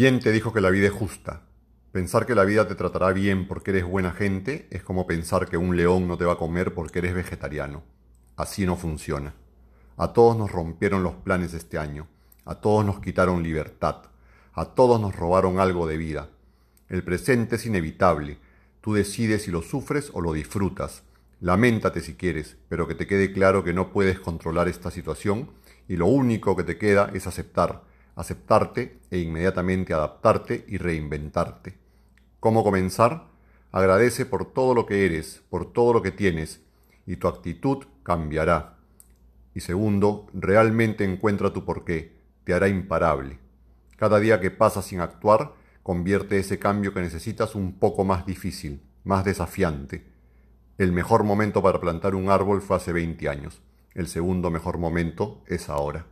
¿Quién te dijo que la vida es justa? Pensar que la vida te tratará bien porque eres buena gente es como pensar que un león no te va a comer porque eres vegetariano. Así no funciona. A todos nos rompieron los planes este año. A todos nos quitaron libertad. A todos nos robaron algo de vida. El presente es inevitable. Tú decides si lo sufres o lo disfrutas. Lamentate si quieres, pero que te quede claro que no puedes controlar esta situación y lo único que te queda es aceptar aceptarte e inmediatamente adaptarte y reinventarte. ¿Cómo comenzar? Agradece por todo lo que eres, por todo lo que tienes, y tu actitud cambiará. Y segundo, realmente encuentra tu porqué, te hará imparable. Cada día que pasa sin actuar, convierte ese cambio que necesitas un poco más difícil, más desafiante. El mejor momento para plantar un árbol fue hace 20 años. El segundo mejor momento es ahora.